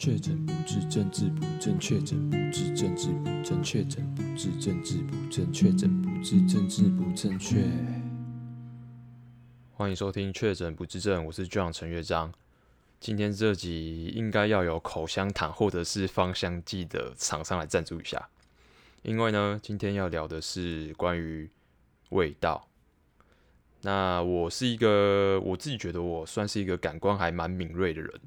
确诊不治，政治不正确；确诊不治，政治不正确；确诊不治，政治不正确；确诊不治，政治不正确。欢迎收听《确诊不治症》，我是 John 陈乐章。今天这集应该要有口香糖或者是芳香剂的厂商来赞助一下，因为呢，今天要聊的是关于味道。那我是一个，我自己觉得我算是一个感官还蛮敏锐的人。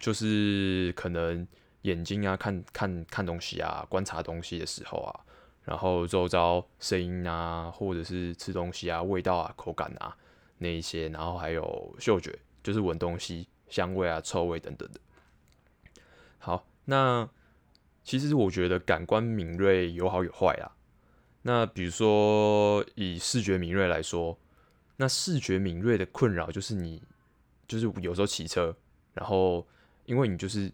就是可能眼睛啊，看看看东西啊，观察东西的时候啊，然后周遭声音啊，或者是吃东西啊，味道啊，口感啊那一些，然后还有嗅觉，就是闻东西香味啊，臭味等等的。好，那其实我觉得感官敏锐有好有坏啊。那比如说以视觉敏锐来说，那视觉敏锐的困扰就是你就是有时候骑车，然后因为你就是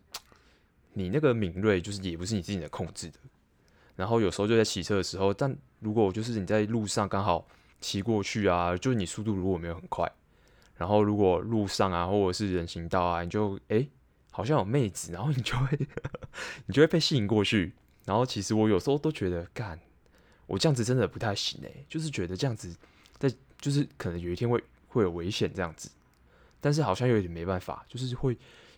你那个敏锐，就是也不是你自己能控制的。然后有时候就在骑车的时候，但如果就是你在路上刚好骑过去啊，就是你速度如果没有很快，然后如果路上啊或者是人行道啊，你就诶好像有妹子，然后你就会 你就会被吸引过去。然后其实我有时候都觉得，干我这样子真的不太行诶，就是觉得这样子在就是可能有一天会会有危险这样子，但是好像有点没办法，就是会。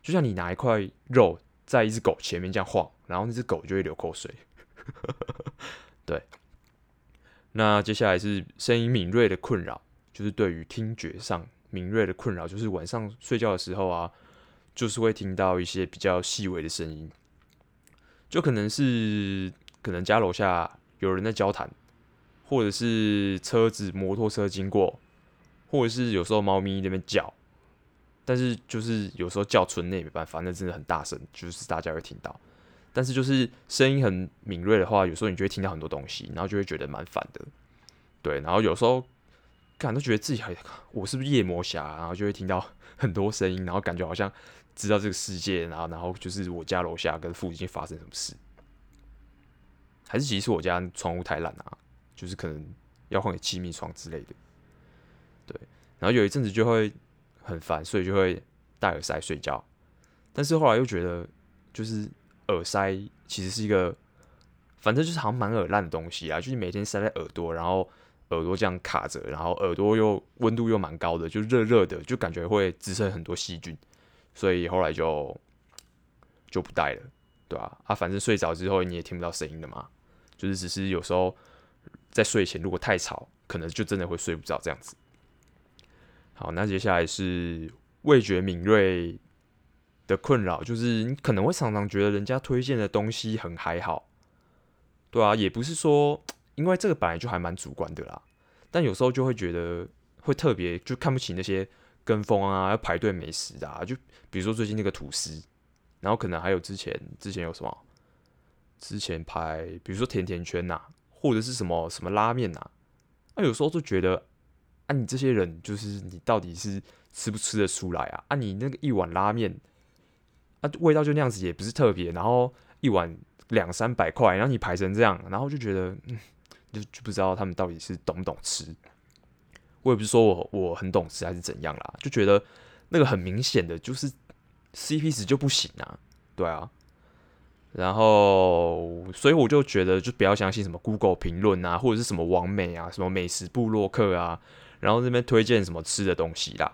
就像你拿一块肉在一只狗前面这样晃，然后那只狗就会流口水。对，那接下来是声音敏锐的困扰，就是对于听觉上敏锐的困扰，就是晚上睡觉的时候啊，就是会听到一些比较细微的声音，就可能是可能家楼下有人在交谈，或者是车子摩托车经过，或者是有时候猫咪那边叫。但是就是有时候叫春内没办法，那真的很大声，就是大家会听到。但是就是声音很敏锐的话，有时候你就会听到很多东西，然后就会觉得蛮烦的。对，然后有时候感都觉得自己还我是不是夜魔侠，然后就会听到 很多声音，然后感觉好像知道这个世界，然后然后就是我家楼下跟附近发生什么事，还是其实我家窗户太烂啊，就是可能要换个气密窗之类的。对，然后有一阵子就会。很烦，所以就会戴耳塞睡觉。但是后来又觉得，就是耳塞其实是一个，反正就是好像蛮耳烂的东西啊。就是每天塞在耳朵，然后耳朵这样卡着，然后耳朵又温度又蛮高的，就热热的，就感觉会滋生很多细菌。所以后来就就不戴了，对吧？啊，啊，反正睡着之后你也听不到声音的嘛。就是只是有时候在睡前如果太吵，可能就真的会睡不着这样子。好，那接下来是味觉敏锐的困扰，就是你可能会常常觉得人家推荐的东西很还好，对啊，也不是说，因为这个本来就还蛮主观的啦，但有时候就会觉得会特别就看不起那些跟风啊，要排队美食的啊，就比如说最近那个吐司，然后可能还有之前之前有什么，之前排比如说甜甜圈呐，或者是什么什么拉面呐，那有时候就觉得。啊，你这些人就是你到底是吃不吃得出来啊？啊，你那个一碗拉面，啊，味道就那样子，也不是特别，然后一碗两三百块，然后你排成这样，然后就觉得，嗯，就就不知道他们到底是懂不懂吃。我也不是说我我很懂吃还是怎样啦，就觉得那个很明显的就是 CP 值就不行啊，对啊。然后，所以我就觉得，就不要相信什么 Google 评论啊，或者是什么网美啊，什么美食部落客啊。然后这边推荐什么吃的东西啦，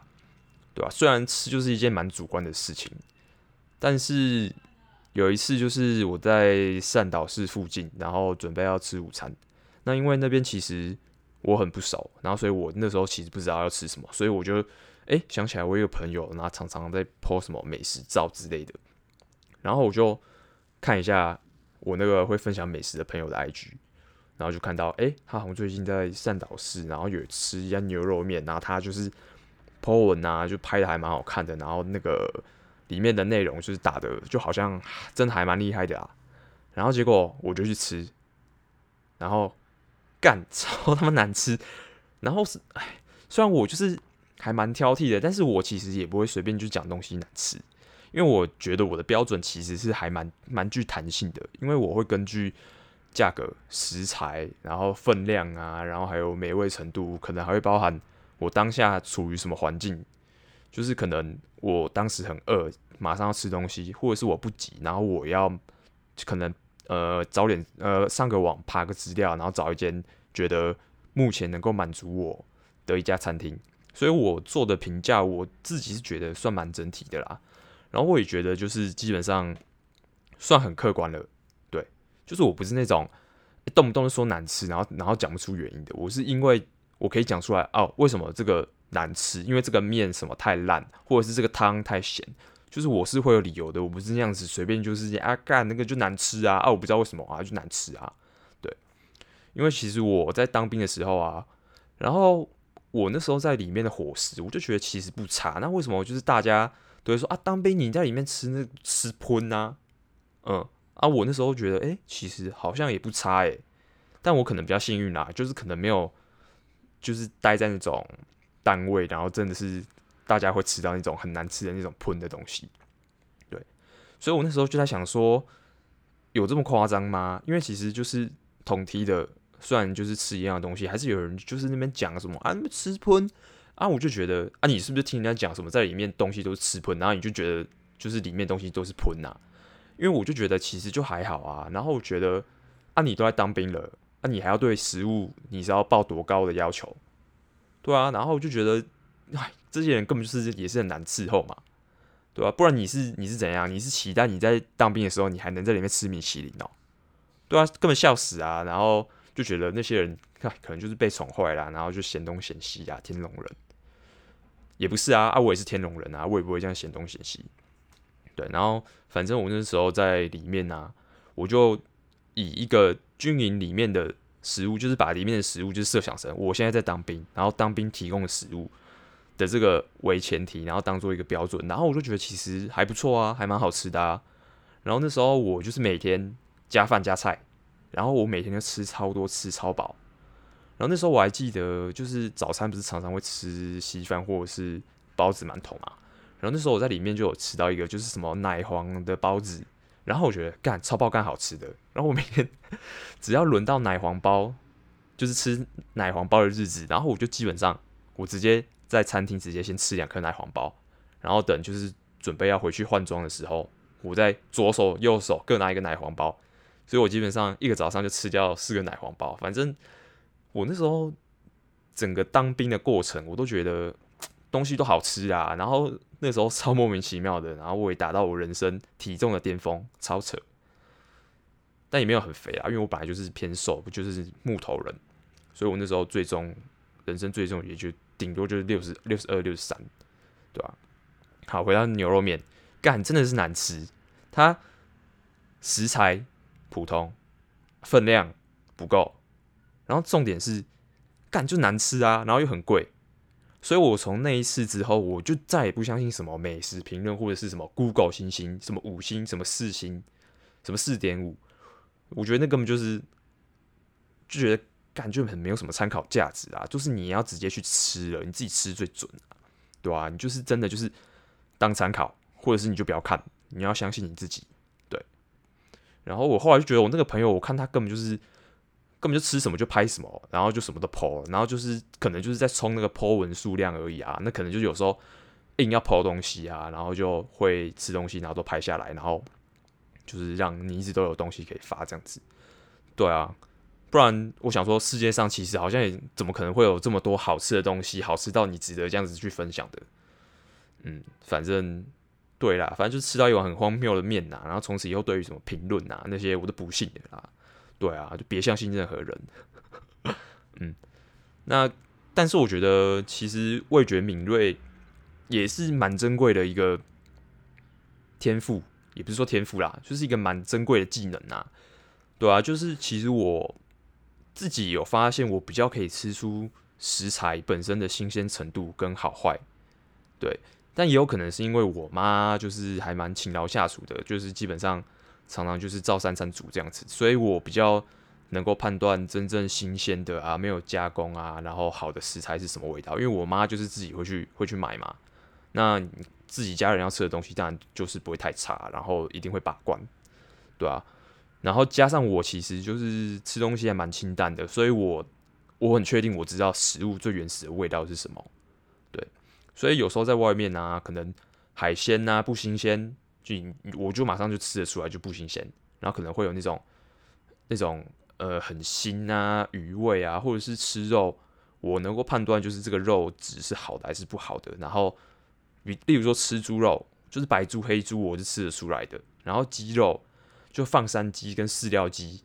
对吧？虽然吃就是一件蛮主观的事情，但是有一次就是我在善导市附近，然后准备要吃午餐。那因为那边其实我很不熟，然后所以我那时候其实不知道要吃什么，所以我就哎想起来我有个朋友，然后常常在 po 什么美食照之类的，然后我就看一下我那个会分享美食的朋友的 IG。然后就看到，哎、他好像最近在善导市，然后有吃一家牛肉面，然后他就是 po 文啊，就拍的还蛮好看的，然后那个里面的内容就是打的，就好像真的还蛮厉害的啊。然后结果我就去吃，然后干 超他妈难吃。然后是，哎，虽然我就是还蛮挑剔的，但是我其实也不会随便就讲东西难吃，因为我觉得我的标准其实是还蛮蛮具弹性的，因为我会根据。价格、食材，然后分量啊，然后还有美味程度，可能还会包含我当下处于什么环境，就是可能我当时很饿，马上要吃东西，或者是我不急，然后我要可能呃早点呃上个网爬个资料，然后找一间觉得目前能够满足我的一家餐厅。所以我做的评价，我自己是觉得算蛮整体的啦。然后我也觉得就是基本上算很客观了，就是我不是那种动不动就说难吃，然后然后讲不出原因的。我是因为我可以讲出来哦，为什么这个难吃？因为这个面什么太烂，或者是这个汤太咸，就是我是会有理由的。我不是那样子随便就是啊干那个就难吃啊啊，我不知道为什么啊就难吃啊，对，因为其实我在当兵的时候啊，然后。我那时候在里面的伙食，我就觉得其实不差。那为什么就是大家都会说啊，当兵你在里面吃那吃喷呐？嗯啊，我那时候觉得，诶、欸，其实好像也不差诶。但我可能比较幸运啦，就是可能没有，就是待在那种单位，然后真的是大家会吃到那种很难吃的那种喷的东西。对，所以我那时候就在想说，有这么夸张吗？因为其实就是同梯的。虽然就是吃一样的东西，还是有人就是那边讲什么啊，吃喷啊，我就觉得啊，你是不是听人家讲什么在里面东西都是吃喷，然后你就觉得就是里面东西都是喷呐？因为我就觉得其实就还好啊，然后我觉得啊，你都在当兵了，啊，你还要对食物你是要抱多高的要求？对啊，然后我就觉得哎，这些人根本就是也是很难伺候嘛，对吧？不然你是你是怎样？你是期待你在当兵的时候你还能在里面吃米其林哦？对啊，根本笑死啊，然后。就觉得那些人可能就是被宠坏了，然后就嫌东嫌西啊，天龙人也不是啊，啊我也是天龙人啊，我也不会这样嫌东嫌西。对，然后反正我那时候在里面啊，我就以一个军营里面的食物，就是把里面的食物就是设想成我现在在当兵，然后当兵提供的食物的这个为前提，然后当做一个标准，然后我就觉得其实还不错啊，还蛮好吃的啊。然后那时候我就是每天加饭加菜。然后我每天都吃超多，吃超饱。然后那时候我还记得，就是早餐不是常常会吃稀饭或者是包子、馒头嘛。然后那时候我在里面就有吃到一个，就是什么奶黄的包子。然后我觉得干超爆干好吃的。然后我每天 只要轮到奶黄包，就是吃奶黄包的日子，然后我就基本上我直接在餐厅直接先吃两颗奶黄包，然后等就是准备要回去换装的时候，我在左手右手各拿一个奶黄包。所以我基本上一个早上就吃掉四个奶黄包。反正我那时候整个当兵的过程，我都觉得 东西都好吃啊。然后那时候超莫名其妙的，然后我也达到我人生体重的巅峰，超扯。但也没有很肥啊，因为我本来就是偏瘦，不就是木头人。所以我那时候最终人生最重也就顶多就是六十六十二、六十三，对吧？好，回到牛肉面，干真的是难吃，它食材。普通，分量不够，然后重点是干就难吃啊，然后又很贵，所以我从那一次之后，我就再也不相信什么美食评论或者是什么 Google 星星，什么五星，什么四星，什么四点五，我觉得那根本就是就觉得感觉很没有什么参考价值啊，就是你要直接去吃了，你自己吃最准啊，对吧？你就是真的就是当参考，或者是你就不要看，你要相信你自己。对然后我后来就觉得，我那个朋友，我看他根本就是根本就吃什么就拍什么，然后就什么都 po，然后就是可能就是在冲那个 po 文数量而已啊。那可能就有时候硬要 po 东西啊，然后就会吃东西，然后都拍下来，然后就是让你一直都有东西可以发这样子。对啊，不然我想说，世界上其实好像也怎么可能会有这么多好吃的东西，好吃到你值得这样子去分享的？嗯，反正。对啦，反正就是吃到一碗很荒谬的面呐，然后从此以后对于什么评论呐那些我都不信的啦。对啊，就别相信任何人。嗯，那但是我觉得其实味觉敏锐也是蛮珍贵的一个天赋，也不是说天赋啦，就是一个蛮珍贵的技能呐。对啊，就是其实我自己有发现，我比较可以吃出食材本身的新鲜程度跟好坏。对。但也有可能是因为我妈就是还蛮勤劳下厨的，就是基本上常常就是照三餐煮这样子，所以我比较能够判断真正新鲜的啊，没有加工啊，然后好的食材是什么味道。因为我妈就是自己会去会去买嘛，那自己家人要吃的东西当然就是不会太差，然后一定会把关，对啊。然后加上我其实就是吃东西还蛮清淡的，所以我我很确定我知道食物最原始的味道是什么。对所以有时候在外面啊，可能海鲜啊不新鲜，就我就马上就吃得出来就不新鲜，然后可能会有那种那种呃很腥啊鱼味啊，或者是吃肉，我能够判断就是这个肉质是好的还是不好的。然后，比例如说吃猪肉，就是白猪黑猪，我是吃得出来的。然后鸡肉就放山鸡跟饲料鸡，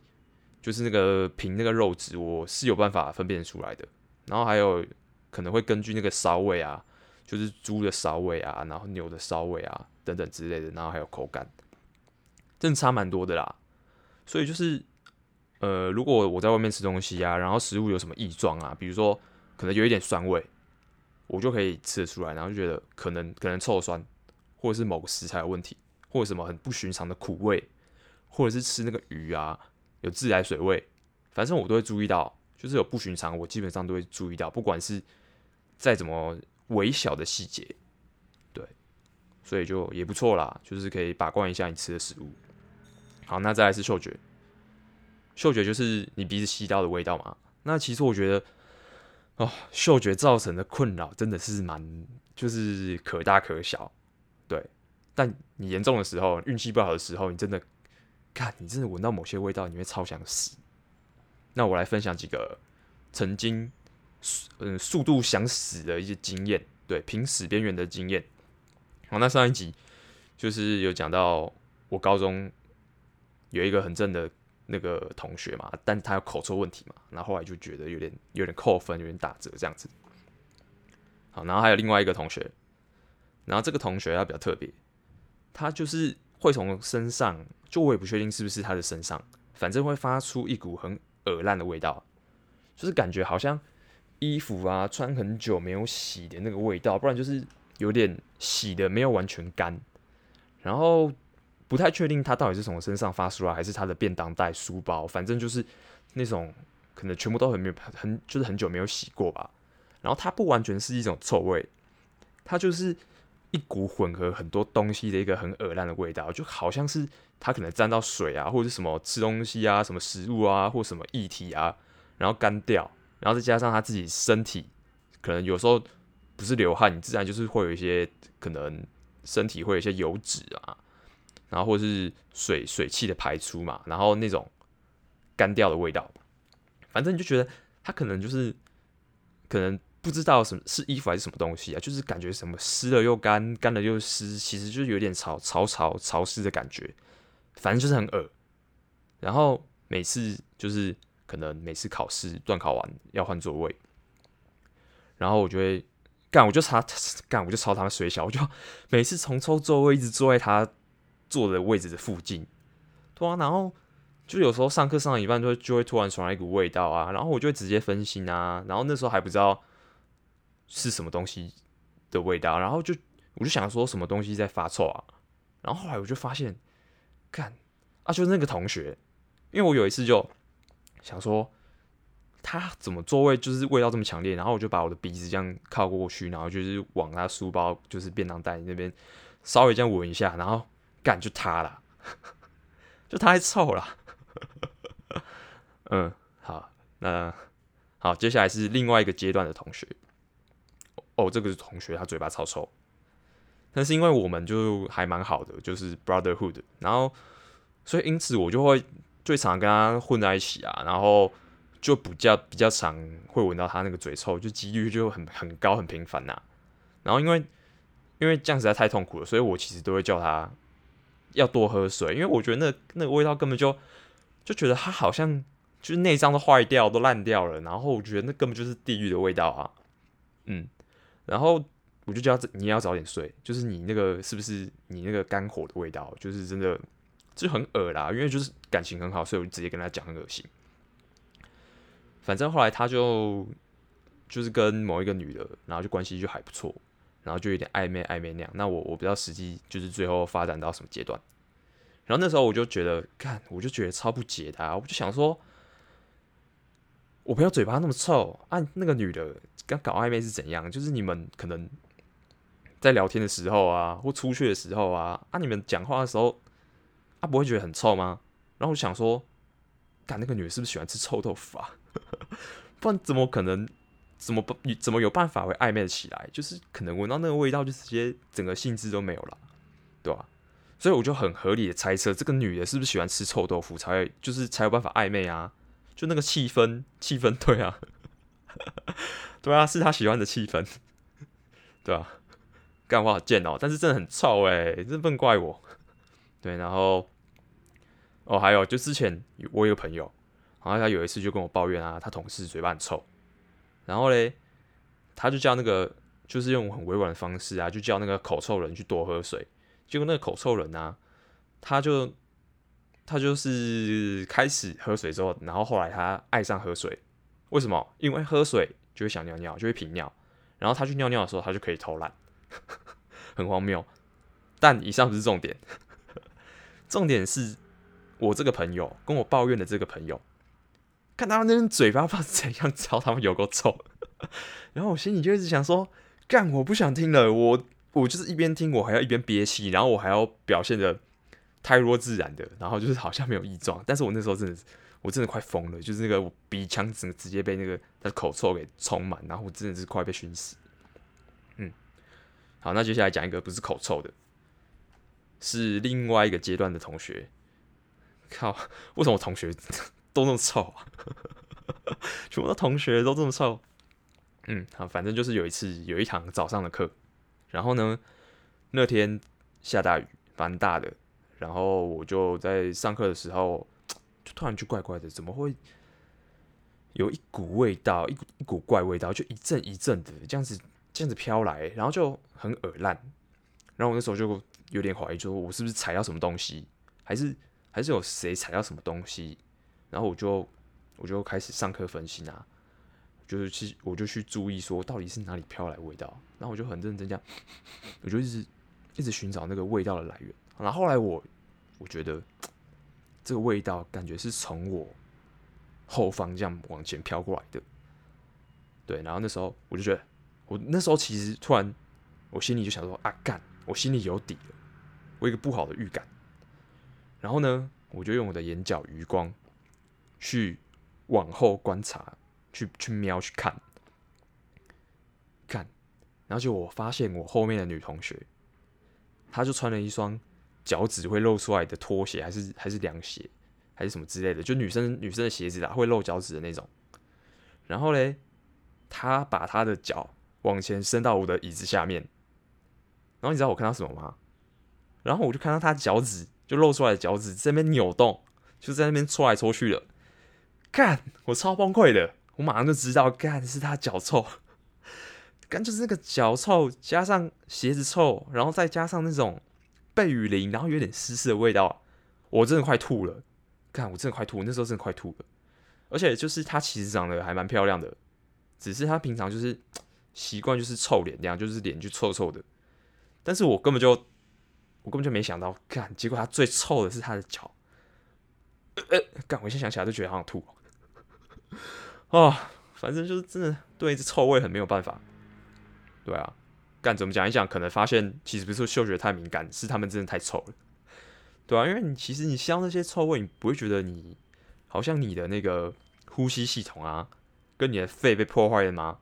就是那个凭那个肉质，我是有办法分辨出来的。然后还有可能会根据那个骚味啊，就是猪的骚味啊，然后牛的骚味啊等等之类的，然后还有口感，真的差蛮多的啦。所以就是，呃，如果我在外面吃东西啊，然后食物有什么异状啊，比如说可能有一点酸味，我就可以吃得出来，然后就觉得可能可能臭酸，或者是某个食材有问题，或者什么很不寻常的苦味，或者是吃那个鱼啊有自来水味，反正我都会注意到。就是有不寻常，我基本上都会注意到，不管是再怎么微小的细节，对，所以就也不错啦，就是可以把关一下你吃的食物。好，那再来是嗅觉，嗅觉就是你鼻子吸到的味道嘛。那其实我觉得，哦，嗅觉造成的困扰真的是蛮，就是可大可小，对。但你严重的时候，运气不好的时候，你真的，看你真的闻到某些味道，你会超想死。那我来分享几个曾经嗯速度想死的一些经验，对，濒死边缘的经验。好，那上一集就是有讲到我高中有一个很正的那个同学嘛，但他有口臭问题嘛，然后后来就觉得有点有点扣分，有点打折这样子。好，然后还有另外一个同学，然后这个同学他比较特别，他就是会从身上，就我也不确定是不是他的身上，反正会发出一股很。恶烂的味道，就是感觉好像衣服啊穿很久没有洗的那个味道，不然就是有点洗的没有完全干，然后不太确定它到底是从身上发出来，还是他的便当袋、书包，反正就是那种可能全部都很没有很就是很久没有洗过吧。然后它不完全是一种臭味，它就是一股混合很多东西的一个很恶烂的味道，就好像是。它可能沾到水啊，或者是什么吃东西啊，什么食物啊，或什么液体啊，然后干掉，然后再加上他自己身体，可能有时候不是流汗，你自然就是会有一些可能身体会有一些油脂啊，然后或者是水水汽的排出嘛，然后那种干掉的味道，反正你就觉得他可能就是可能不知道什么是衣服还是什么东西啊，就是感觉什么湿了又干，干了又湿，其实就是有点潮潮潮潮湿的感觉。反正就是很恶，然后每次就是可能每次考试段考完要换座位，然后我就会干，我就查干，我就朝他们水小，我就每次重抽座位，一直坐在他坐的位置的附近，对啊，然后就有时候上课上一半就会就会突然传来一股味道啊，然后我就会直接分心啊，然后那时候还不知道是什么东西的味道，然后就我就想说什么东西在发臭啊，然后后来我就发现。干啊，就是那个同学，因为我有一次就想说，他怎么座位就是味道这么强烈，然后我就把我的鼻子这样靠过去，然后就是往他书包就是便当袋那边稍微这样闻一下，然后干就塌了，就太臭了。嗯，好，那好，接下来是另外一个阶段的同学。哦，这个是同学，他嘴巴超臭。但是因为我们就还蛮好的，就是 brotherhood，然后所以因此我就会最常跟他混在一起啊，然后就比较比较常会闻到他那个嘴臭，就几率就很很高很频繁呐。然后因为因为这样实在太痛苦了，所以我其实都会叫他要多喝水，因为我觉得那那个味道根本就就觉得他好像就是内脏都坏掉都烂掉了，然后我觉得那根本就是地狱的味道啊，嗯，然后。我就叫，你要早点睡。就是你那个是不是你那个肝火的味道？就是真的就很恶啦。因为就是感情很好，所以我就直接跟他讲很恶心。反正后来他就就是跟某一个女的，然后就关系就还不错，然后就有点暧昧暧昧那样。那我我不知道实际就是最后发展到什么阶段。然后那时候我就觉得，看我就觉得超不解的！我就想说，我朋友嘴巴那么臭啊，那个女的跟搞暧昧是怎样？就是你们可能。在聊天的时候啊，或出去的时候啊，啊，你们讲话的时候，啊，不会觉得很臭吗？然后我想说，干那个女的是不是喜欢吃臭豆腐啊？不然怎么可能怎么不怎么有办法会暧昧起来？就是可能闻到那个味道，就直接整个兴致都没有了，对吧？所以我就很合理的猜测，这个女的是不是喜欢吃臭豆腐，才会就是才有办法暧昧啊？就那个气氛，气氛对啊，对啊，是她喜欢的气氛，对啊，干话好贱哦，但是真的很臭哎，真不能怪我。对，然后哦，还有就之前我有个朋友，然后他有一次就跟我抱怨啊，他同事嘴巴很臭。然后嘞，他就叫那个，就是用很委婉的方式啊，就叫那个口臭人去多喝水。结果那个口臭人啊，他就他就是开始喝水之后，然后后来他爱上喝水。为什么？因为喝水就会想尿尿，就会频尿。然后他去尿尿的时候，他就可以偷懒，很荒谬。但以上不是重点，重点是我这个朋友跟我抱怨的这个朋友。看他们那嘴巴不知道怎样，知道他们有够臭，然后我心里就一直想说，干，我不想听了，我我就是一边听，我还要一边憋气，然后我还要表现的太弱自然的，然后就是好像没有异状，但是我那时候真的是，我真的快疯了，就是那个鼻腔整个直接被那个他的口臭给充满，然后我真的是快被熏死。嗯，好，那接下来讲一个不是口臭的，是另外一个阶段的同学。靠，为什么我同学？都那么臭啊！全部的同学都这么臭。嗯，好，反正就是有一次有一堂早上的课，然后呢，那天下大雨，蛮大的。然后我就在上课的时候，就突然就怪怪的，怎么会有一股味道，一股一股怪味道，就一阵一阵的这样子这样子飘来，然后就很恶烂。然后我那时候就有点怀疑，说我是不是踩到什么东西，还是还是有谁踩到什么东西？然后我就我就开始上课分析啊，就是去我就去注意说到底是哪里飘来味道，然后我就很认真这样，我就一直一直寻找那个味道的来源。然后后来我我觉得这个味道感觉是从我后方这样往前飘过来的，对。然后那时候我就觉得，我那时候其实突然我心里就想说啊干，我心里有底了，我一个不好的预感。然后呢，我就用我的眼角余光。去往后观察，去去瞄去看，看，然后就我发现我后面的女同学，她就穿了一双脚趾会露出来的拖鞋，还是还是凉鞋，还是什么之类的，就女生女生的鞋子啊，会露脚趾的那种。然后嘞，她把她的脚往前伸到我的椅子下面，然后你知道我看到什么吗？然后我就看到她脚趾就露出来的脚趾在那边扭动，就在那边搓来搓去的。干，我超崩溃的，我马上就知道，干是他脚臭，干就是那个脚臭加上鞋子臭，然后再加上那种被雨淋，然后有点湿湿的味道，我真的快吐了，干我真的快吐，那时候真的快吐了，而且就是他其实长得还蛮漂亮的，只是他平常就是习惯就是臭脸这样，就是脸就臭臭的，但是我根本就我根本就没想到，干结果他最臭的是他的脚，呃，干我现在想起来都觉得好想吐。啊、哦，反正就是真的对这臭味很没有办法。对啊，干怎么讲一讲，可能发现其实不是嗅觉太敏感，是他们真的太臭了。对啊，因为你其实你香那些臭味，你不会觉得你好像你的那个呼吸系统啊，跟你的肺被破坏了吗？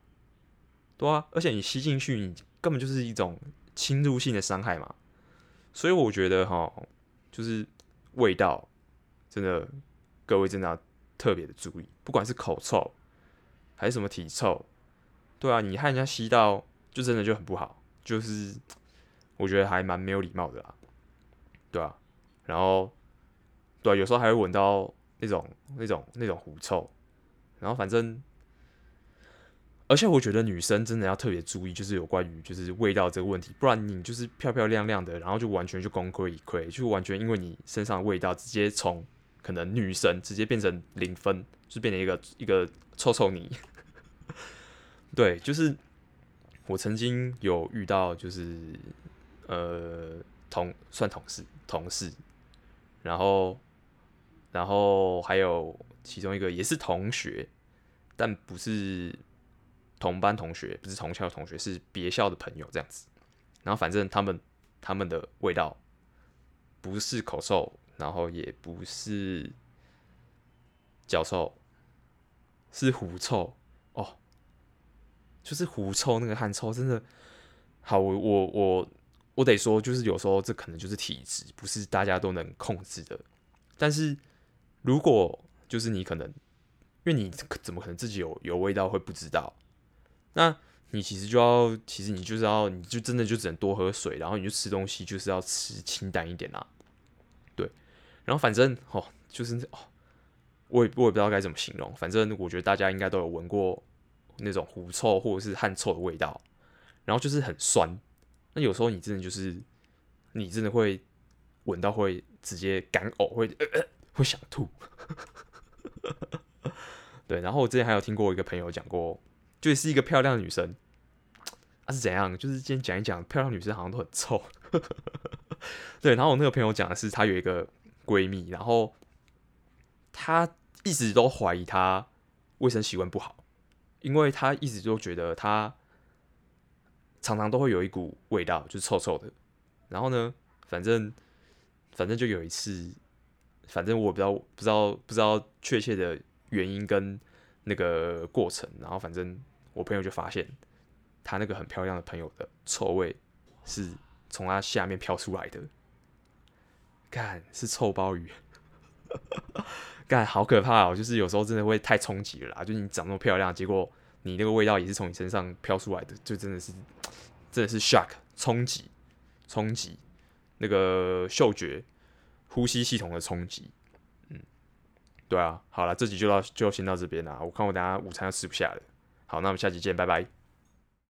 对啊，而且你吸进去，你根本就是一种侵入性的伤害嘛。所以我觉得哈，就是味道真的，各位真的要特别的注意，不管是口臭。还是什么体臭，对啊，你和人家吸到，就真的就很不好，就是我觉得还蛮没有礼貌的啦，对啊，然后，对啊，有时候还会闻到那种那种那种狐臭，然后反正，而且我觉得女生真的要特别注意，就是有关于就是味道这个问题，不然你就是漂漂亮亮的，然后就完全就功亏一篑，就完全因为你身上的味道直接从可能女神直接变成零分，就变成一个一个。臭臭泥，对，就是我曾经有遇到，就是呃同算同事同事，然后然后还有其中一个也是同学，但不是同班同学，不是同校的同学，是别校的朋友这样子。然后反正他们他们的味道不是口臭，然后也不是脚臭。是狐臭哦，就是狐臭那个汗臭，真的好，我我我我得说，就是有时候这可能就是体质，不是大家都能控制的。但是如果就是你可能，因为你怎么可能自己有有味道会不知道？那你其实就要，其实你就是要，你就真的就只能多喝水，然后你就吃东西就是要吃清淡一点啦。对，然后反正哦，就是哦，我也我也不知道该怎么形容，反正我觉得大家应该都有闻过那种狐臭或者是汗臭的味道，然后就是很酸。那有时候你真的就是，你真的会闻到会直接干呕，会会想吐。对，然后我之前还有听过一个朋友讲过。就是一个漂亮的女生，啊是怎样？就是今天讲一讲，漂亮女生好像都很臭。对，然后我那个朋友讲的是，她有一个闺蜜，然后她一直都怀疑她卫生习惯不好，因为她一直都觉得她常常都会有一股味道，就是臭臭的。然后呢，反正反正就有一次，反正我不知道不知道不知道确切的原因跟那个过程，然后反正。我朋友就发现，他那个很漂亮的朋友的臭味是从他下面飘出来的，干是臭鲍鱼，干好可怕哦！就是有时候真的会太冲击了啦，就你长那么漂亮，结果你那个味道也是从你身上飘出来的，就真的是真的是 shock 冲击冲击那个嗅觉呼吸系统的冲击，嗯，对啊，好了，这集就到就先到这边啦，我看我等下午餐要吃不下了。好，那我们下期见，拜拜。